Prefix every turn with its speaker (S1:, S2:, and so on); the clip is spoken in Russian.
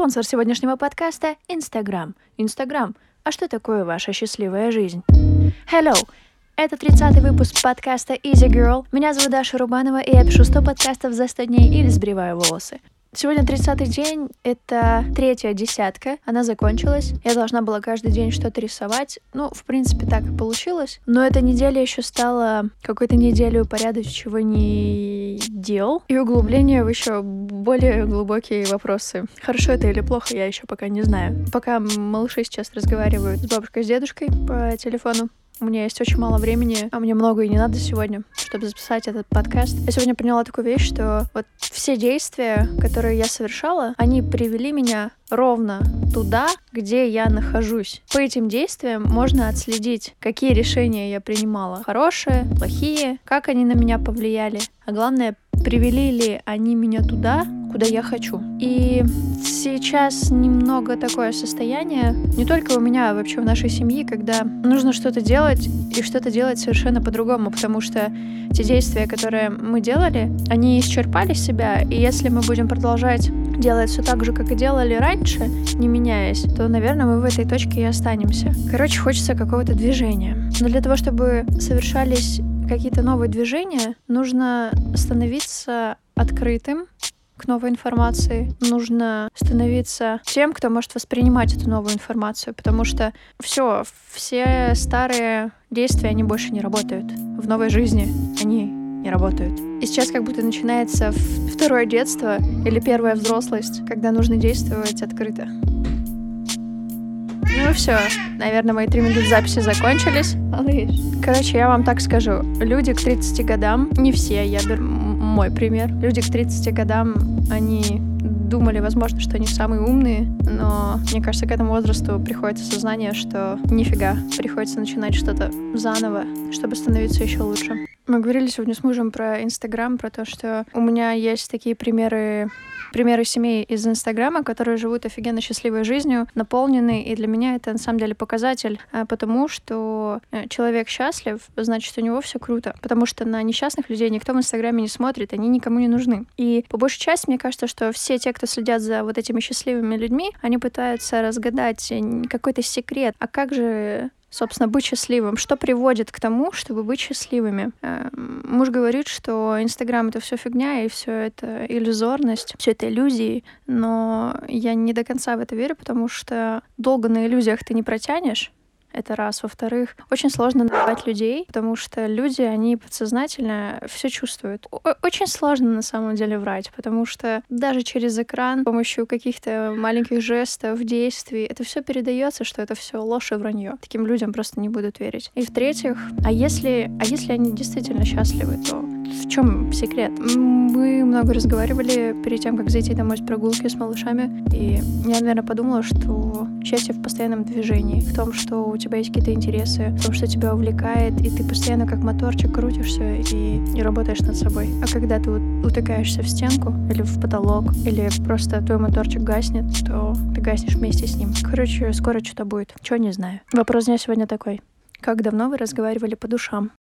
S1: Спонсор сегодняшнего подкаста — Инстаграм. Инстаграм. А что такое ваша счастливая жизнь? Hello! Это 30-й выпуск подкаста Easy Girl. Меня зовут Даша Рубанова, и я пишу 100 подкастов за 100 дней или сбриваю волосы. Сегодня 30-й день, это третья десятка, она закончилась. Я должна была каждый день что-то рисовать. Ну, в принципе, так и получилось. Но эта неделя еще стала какой-то неделей упорядочивания дел и углубления в еще более глубокие вопросы. Хорошо это или плохо, я еще пока не знаю. Пока малыши сейчас разговаривают с бабушкой, с дедушкой по телефону, у меня есть очень мало времени, а мне много и не надо сегодня, чтобы записать этот подкаст. Я сегодня поняла такую вещь, что вот все действия, которые я совершала, они привели меня ровно туда, где я нахожусь. По этим действиям можно отследить, какие решения я принимала. Хорошие, плохие, как они на меня повлияли. А главное, привели ли они меня туда, куда я хочу. И сейчас немного такое состояние, не только у меня, а вообще в нашей семье, когда нужно что-то делать и что-то делать совершенно по-другому, потому что те действия, которые мы делали, они исчерпали себя, и если мы будем продолжать делать все так же, как и делали раньше, не меняясь, то, наверное, мы в этой точке и останемся. Короче, хочется какого-то движения. Но для того, чтобы совершались какие-то новые движения, нужно становиться открытым к новой информации. Нужно становиться тем, кто может воспринимать эту новую информацию, потому что все, все старые действия, они больше не работают. В новой жизни они не работают. И сейчас как будто начинается второе детство или первая взрослость, когда нужно действовать открыто. Ну все, наверное, мои три минуты записи закончились. Малыш. Короче, я вам так скажу. Люди к 30 годам, не все, я беру мой пример. Люди к 30 годам, они думали, возможно, что они самые умные, но мне кажется, к этому возрасту приходит осознание, что нифига, приходится начинать что-то заново, чтобы становиться еще лучше. Мы говорили сегодня с мужем про Инстаграм, про то, что у меня есть такие примеры примеры семей из Инстаграма, которые живут офигенно счастливой жизнью, наполнены, и для меня это на самом деле показатель, а, потому что э, человек счастлив, значит, у него все круто, потому что на несчастных людей никто в Инстаграме не смотрит, они никому не нужны. И по большей части, мне кажется, что все те, кто следят за вот этими счастливыми людьми, они пытаются разгадать э, какой-то секрет. А как же собственно, быть счастливым. Что приводит к тому, чтобы быть счастливыми? Эм, муж говорит, что Инстаграм это все фигня, и все это иллюзорность, все это иллюзии, но я не до конца в это верю, потому что долго на иллюзиях ты не протянешь, это раз. Во-вторых, очень сложно назвать людей, потому что люди, они подсознательно все чувствуют. Очень сложно на самом деле врать, потому что даже через экран, с помощью каких-то маленьких жестов, действий, это все передается, что это все ложь и вранье. Таким людям просто не будут верить. И в-третьих, а если, а если они действительно счастливы, то в чем секрет? Мы много разговаривали перед тем, как зайти домой с прогулки с малышами, и я, наверное, подумала, что счастье в постоянном движении, в том, что у тебя есть какие-то интересы, в том, что тебя увлекает, и ты постоянно как моторчик крутишься и, и работаешь над собой. А когда ты утыкаешься в стенку или в потолок, или просто твой моторчик гаснет, то ты гаснешь вместе с ним. Короче, скоро что-то будет. Чего не знаю. Вопрос дня сегодня такой. Как давно вы разговаривали по душам?